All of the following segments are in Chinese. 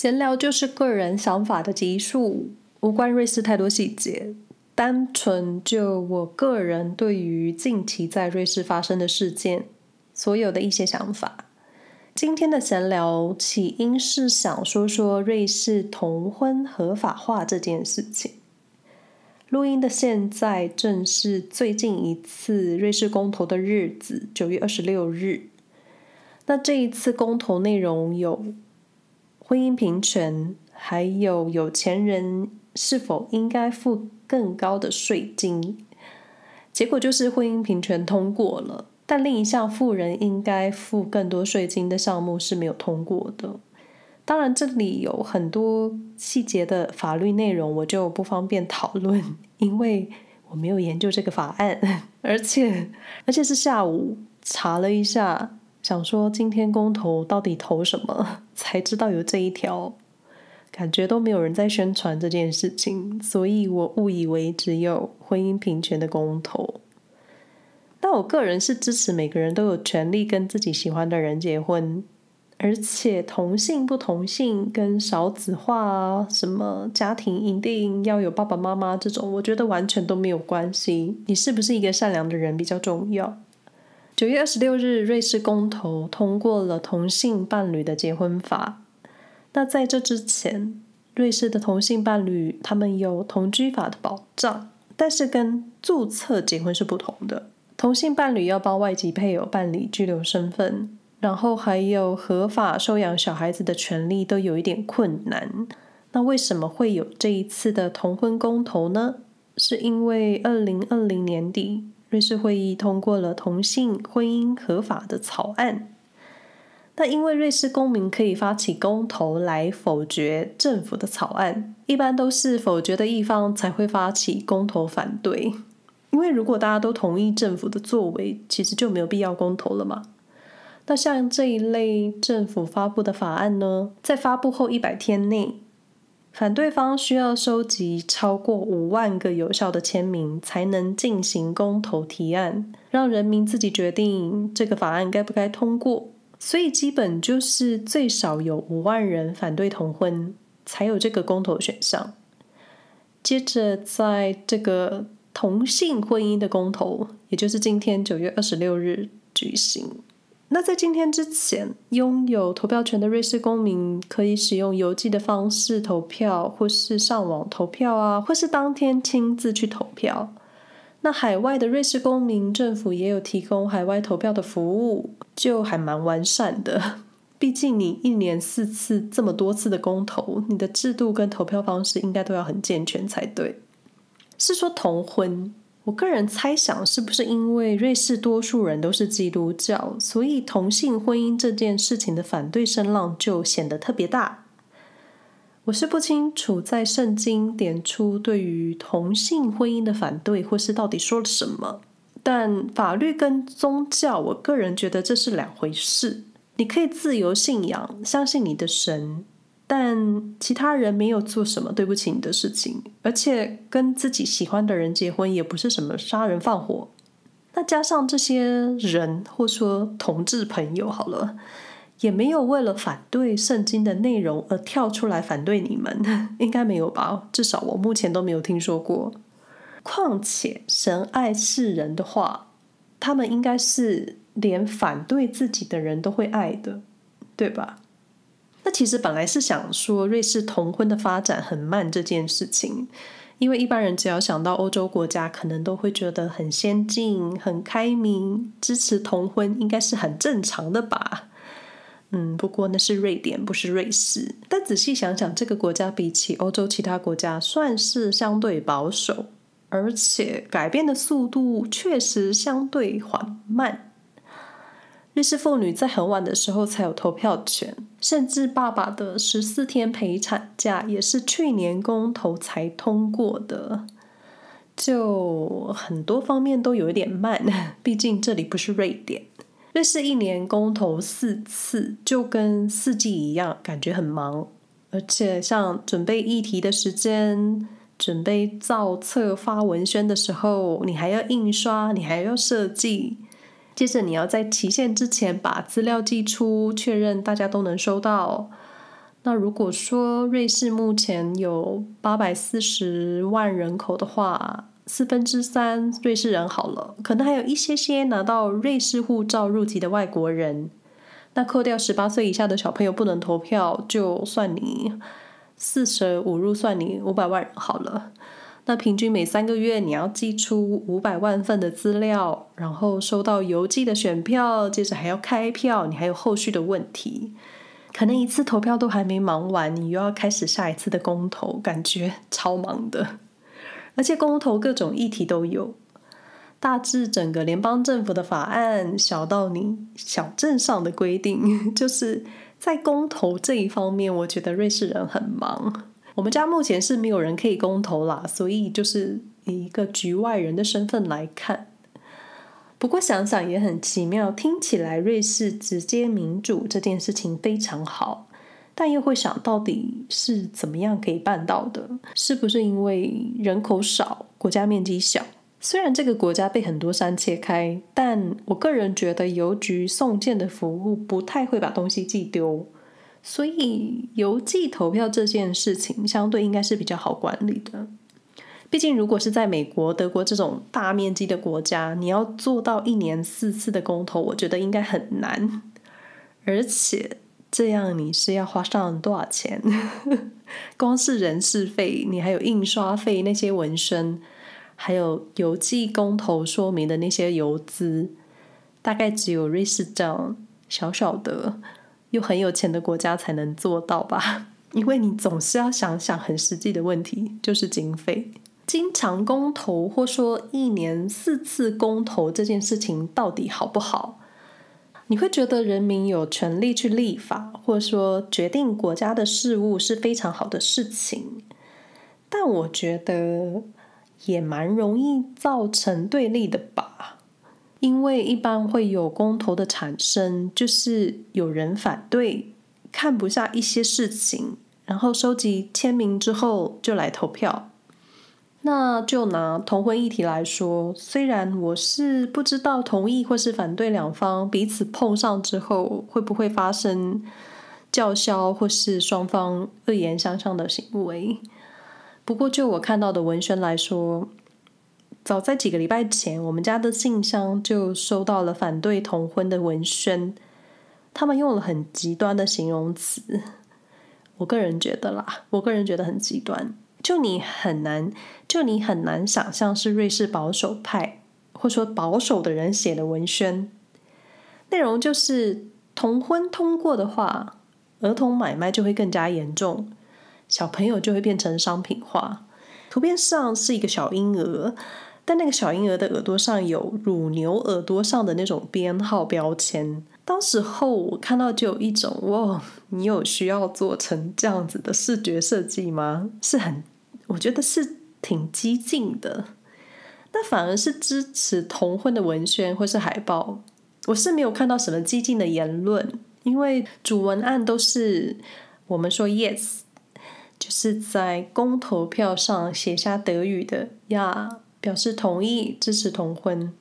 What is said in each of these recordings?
闲聊就是个人想法的集数，无关瑞士太多细节，单纯就我个人对于近期在瑞士发生的事件，所有的一些想法。今天的闲聊起因是想说说瑞士同婚合法化这件事情。录音的现在正是最近一次瑞士公投的日子，九月二十六日。那这一次公投内容有婚姻平权，还有有钱人是否应该付更高的税金。结果就是婚姻平权通过了，但另一项富人应该付更多税金的项目是没有通过的。当然，这里有很多细节的法律内容，我就不方便讨论，因为我没有研究这个法案，而且而且是下午查了一下，想说今天公投到底投什么，才知道有这一条，感觉都没有人在宣传这件事情，所以我误以为只有婚姻平权的公投。但我个人是支持每个人都有权利跟自己喜欢的人结婚。而且同性不同性跟少子化啊，什么家庭一定要有爸爸妈妈这种，我觉得完全都没有关系。你是不是一个善良的人比较重要。九月二十六日，瑞士公投通过了同性伴侣的结婚法。那在这之前，瑞士的同性伴侣他们有同居法的保障，但是跟注册结婚是不同的。同性伴侣要帮外籍配偶办理居留身份。然后还有合法收养小孩子的权利都有一点困难。那为什么会有这一次的同婚公投呢？是因为二零二零年底瑞士会议通过了同性婚姻合法的草案。那因为瑞士公民可以发起公投来否决政府的草案，一般都是否决的一方才会发起公投反对。因为如果大家都同意政府的作为，其实就没有必要公投了嘛。那像这一类政府发布的法案呢，在发布后一百天内，反对方需要收集超过五万个有效的签名，才能进行公投提案，让人民自己决定这个法案该不该通过。所以基本就是最少有五万人反对同婚，才有这个公投选项。接着，在这个同性婚姻的公投，也就是今天九月二十六日举行。那在今天之前，拥有投票权的瑞士公民可以使用邮寄的方式投票，或是上网投票啊，或是当天亲自去投票。那海外的瑞士公民，政府也有提供海外投票的服务，就还蛮完善的。毕竟你一年四次这么多次的公投，你的制度跟投票方式应该都要很健全才对。是说同婚。我个人猜想，是不是因为瑞士多数人都是基督教，所以同性婚姻这件事情的反对声浪就显得特别大？我是不清楚，在圣经点出对于同性婚姻的反对，或是到底说了什么。但法律跟宗教，我个人觉得这是两回事。你可以自由信仰，相信你的神。但其他人没有做什么对不起你的事情，而且跟自己喜欢的人结婚也不是什么杀人放火。那加上这些人，或说同志朋友好了，也没有为了反对圣经的内容而跳出来反对你们，应该没有吧？至少我目前都没有听说过。况且神爱世人的话，他们应该是连反对自己的人都会爱的，对吧？其实本来是想说瑞士同婚的发展很慢这件事情，因为一般人只要想到欧洲国家，可能都会觉得很先进、很开明，支持同婚应该是很正常的吧。嗯，不过那是瑞典，不是瑞士。但仔细想想，这个国家比起欧洲其他国家算是相对保守，而且改变的速度确实相对缓慢。瑞士妇女在很晚的时候才有投票权，甚至爸爸的十四天陪产假也是去年公投才通过的，就很多方面都有一点慢。毕竟这里不是瑞典，瑞士一年公投四次，就跟四季一样，感觉很忙。而且像准备议题的时间、准备造册、发文宣的时候，你还要印刷，你还要设计。接着你要在期限之前把资料寄出，确认大家都能收到。那如果说瑞士目前有八百四十万人口的话，四分之三瑞士人好了，可能还有一些些拿到瑞士护照入籍的外国人。那扣掉十八岁以下的小朋友不能投票，就算你四舍五入，算你五百万人好了。那平均每三个月你要寄出五百万份的资料，然后收到邮寄的选票，接着还要开票，你还有后续的问题，可能一次投票都还没忙完，你又要开始下一次的公投，感觉超忙的。而且公投各种议题都有，大至整个联邦政府的法案，小到你小镇上的规定，就是在公投这一方面，我觉得瑞士人很忙。我们家目前是没有人可以公投啦，所以就是以一个局外人的身份来看。不过想想也很奇妙，听起来瑞士直接民主这件事情非常好。但又会想到底是怎么样可以办到的？是不是因为人口少、国家面积小？虽然这个国家被很多山切开，但我个人觉得邮局送件的服务不太会把东西寄丢，所以邮寄投票这件事情相对应该是比较好管理的。毕竟如果是在美国、德国这种大面积的国家，你要做到一年四次的公投，我觉得应该很难，而且。这样你是要花上多少钱？光是人事费，你还有印刷费，那些文身，还有邮寄公投说明的那些邮资，大概只有瑞士这样小小的又很有钱的国家才能做到吧？因为你总是要想想很实际的问题，就是经费。经常公投，或说一年四次公投这件事情到底好不好？你会觉得人民有权利去立法，或者说决定国家的事务是非常好的事情，但我觉得也蛮容易造成对立的吧。因为一般会有公投的产生，就是有人反对，看不下一些事情，然后收集签名之后就来投票。那就拿同婚议题来说，虽然我是不知道同意或是反对两方彼此碰上之后会不会发生叫嚣或是双方恶言相向的行为，不过就我看到的文宣来说，早在几个礼拜前，我们家的信箱就收到了反对同婚的文宣，他们用了很极端的形容词，我个人觉得啦，我个人觉得很极端。就你很难，就你很难想象是瑞士保守派或说保守的人写的文宣，内容就是同婚通过的话，儿童买卖就会更加严重，小朋友就会变成商品化。图片上是一个小婴儿，但那个小婴儿的耳朵上有乳牛耳朵上的那种编号标签。当时候我看到就有一种哇，你有需要做成这样子的视觉设计吗？是很。我觉得是挺激进的，那反而是支持同婚的文宣或是海报，我是没有看到什么激进的言论，因为主文案都是我们说 yes，就是在公投票上写下德语的呀，表示同意支持同婚，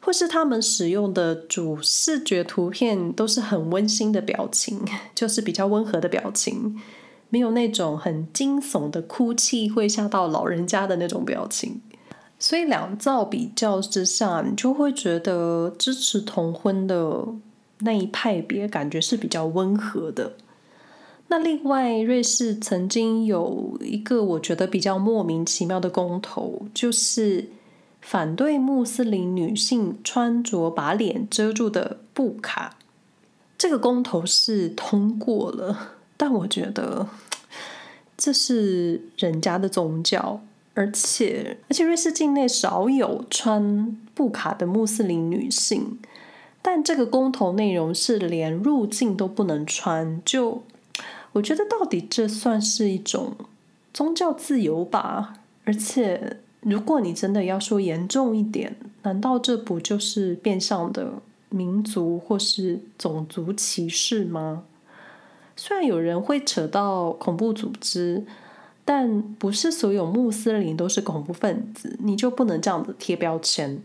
或是他们使用的主视觉图片都是很温馨的表情，就是比较温和的表情。没有那种很惊悚的哭泣会吓到老人家的那种表情，所以两造比较之下，你就会觉得支持同婚的那一派别感觉是比较温和的。那另外，瑞士曾经有一个我觉得比较莫名其妙的公投，就是反对穆斯林女性穿着把脸遮住的布卡。这个公投是通过了。但我觉得这是人家的宗教，而且而且瑞士境内少有穿布卡的穆斯林女性，但这个公投内容是连入境都不能穿，就我觉得到底这算是一种宗教自由吧？而且如果你真的要说严重一点，难道这不就是变相的民族或是种族歧视吗？虽然有人会扯到恐怖组织，但不是所有穆斯林都是恐怖分子，你就不能这样子贴标签。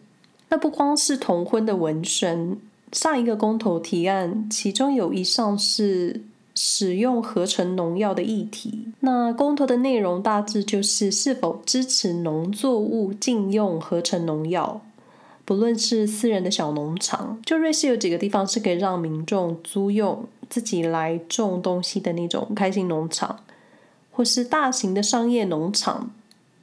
那不光是同婚的文宣，上一个公投提案，其中有一项是使用合成农药的议题。那公投的内容大致就是是否支持农作物禁用合成农药，不论是私人的小农场，就瑞士有几个地方是可以让民众租用自己来种东西的那种开心农场，或是大型的商业农场，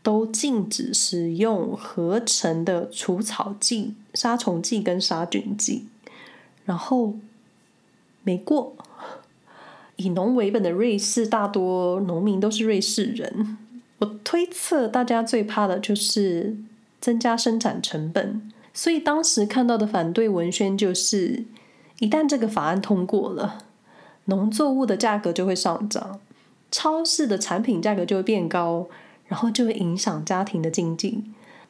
都禁止使用合成的除草剂、杀虫剂跟杀菌剂。然后没过。以农为本的瑞士，大多农民都是瑞士人。我推测大家最怕的就是增加生产成本，所以当时看到的反对文宣就是：一旦这个法案通过了，农作物的价格就会上涨，超市的产品价格就会变高，然后就会影响家庭的经济。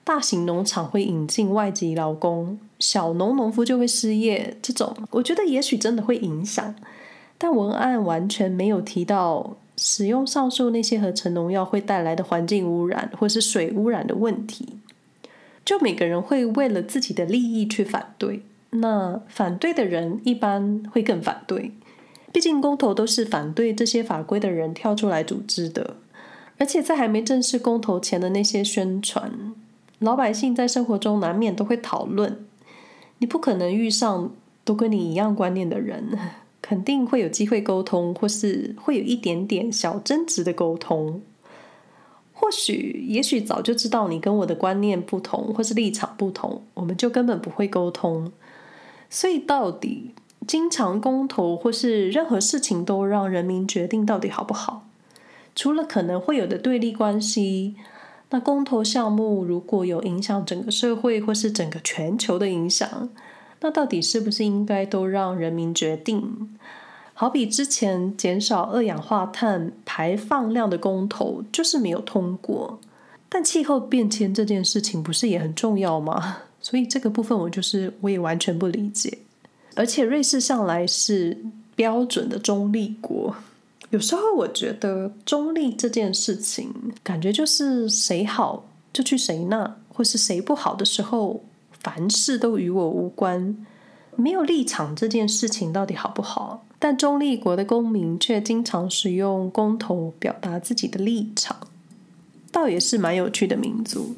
大型农场会引进外籍劳工，小农农夫就会失业。这种我觉得也许真的会影响。但文案完全没有提到使用上述那些合成农药会带来的环境污染或是水污染的问题，就每个人会为了自己的利益去反对，那反对的人一般会更反对，毕竟公投都是反对这些法规的人跳出来组织的，而且在还没正式公投前的那些宣传，老百姓在生活中难免都会讨论，你不可能遇上都跟你一样观念的人。肯定会有机会沟通，或是会有一点点小争执的沟通。或许，也许早就知道你跟我的观念不同，或是立场不同，我们就根本不会沟通。所以，到底经常公投或是任何事情都让人民决定到底好不好？除了可能会有的对立关系，那公投项目如果有影响整个社会或是整个全球的影响。那到底是不是应该都让人民决定？好比之前减少二氧化碳排放量的公投就是没有通过，但气候变迁这件事情不是也很重要吗？所以这个部分我就是我也完全不理解。而且瑞士向来是标准的中立国，有时候我觉得中立这件事情感觉就是谁好就去谁那，或是谁不好的时候。凡事都与我无关，没有立场这件事情到底好不好？但中立国的公民却经常使用公投表达自己的立场，倒也是蛮有趣的民族。